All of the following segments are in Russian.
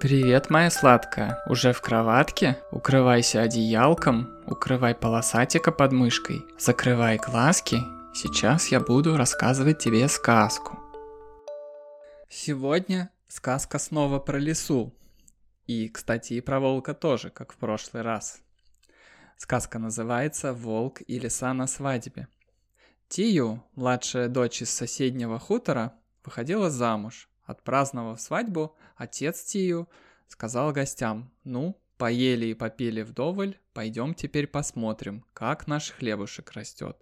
Привет, моя сладкая. Уже в кроватке? Укрывайся одеялком, укрывай полосатика под мышкой, закрывай глазки. Сейчас я буду рассказывать тебе сказку. Сегодня сказка снова про лесу. И, кстати, и про волка тоже, как в прошлый раз. Сказка называется «Волк и лиса на свадьбе». Тию, младшая дочь из соседнего хутора, выходила замуж. Отпраздновав свадьбу, отец Тию сказал гостям, ну, поели и попили вдоволь, пойдем теперь посмотрим, как наш хлебушек растет.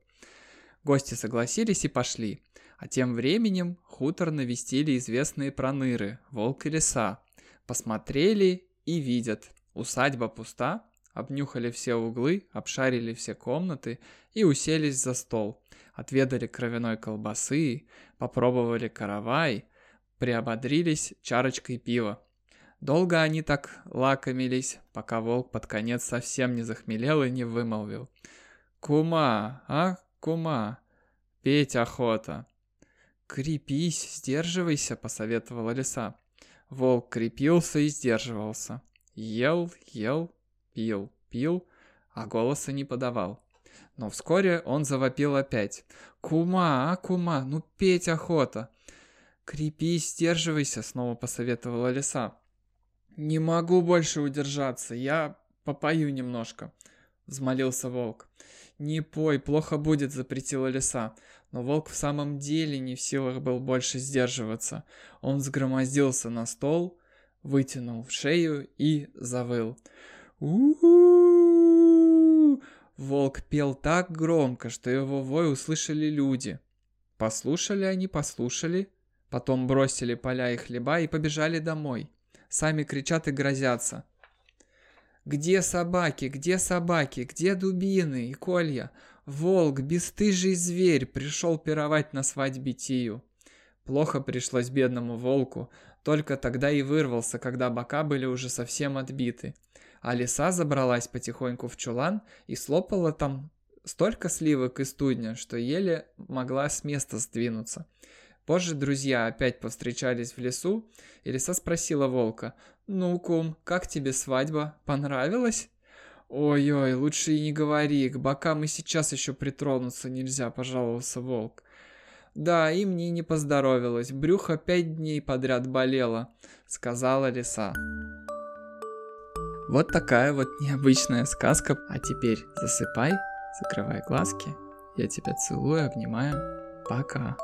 Гости согласились и пошли, а тем временем хутор навестили известные проныры, волк и лиса. Посмотрели и видят, усадьба пуста, обнюхали все углы, обшарили все комнаты и уселись за стол. Отведали кровяной колбасы, попробовали каравай – приободрились чарочкой пива. Долго они так лакомились, пока волк под конец совсем не захмелел и не вымолвил. «Кума, а, кума, петь охота!» «Крепись, сдерживайся», — посоветовала лиса. Волк крепился и сдерживался. Ел, ел, пил, пил, а голоса не подавал. Но вскоре он завопил опять. «Кума, а, кума, ну петь охота!» «Крепись, сдерживайся», — снова посоветовала лиса. «Не могу больше удержаться, я попою немножко», — взмолился волк. «Не пой, плохо будет», — запретила лиса. Но волк в самом деле не в силах был больше сдерживаться. Он сгромоздился на стол, вытянул шею и завыл. у Волк пел так громко, что его вой услышали люди. Послушали они, послушали, Потом бросили поля и хлеба и побежали домой. Сами кричат и грозятся. «Где собаки? Где собаки? Где дубины и колья? Волк, бесстыжий зверь, пришел пировать на свадьбе Тию». Плохо пришлось бедному волку, только тогда и вырвался, когда бока были уже совсем отбиты. А лиса забралась потихоньку в чулан и слопала там столько сливок и студня, что еле могла с места сдвинуться. Позже друзья опять повстречались в лесу, и лиса спросила волка, «Ну, кум, как тебе свадьба? Понравилось?» «Ой-ой, лучше и не говори, к бокам и сейчас еще притронуться нельзя», — пожаловался волк. «Да, и мне не поздоровилось, брюхо пять дней подряд болело», — сказала лиса. Вот такая вот необычная сказка. А теперь засыпай, закрывай глазки. Я тебя целую, обнимаю. Пока.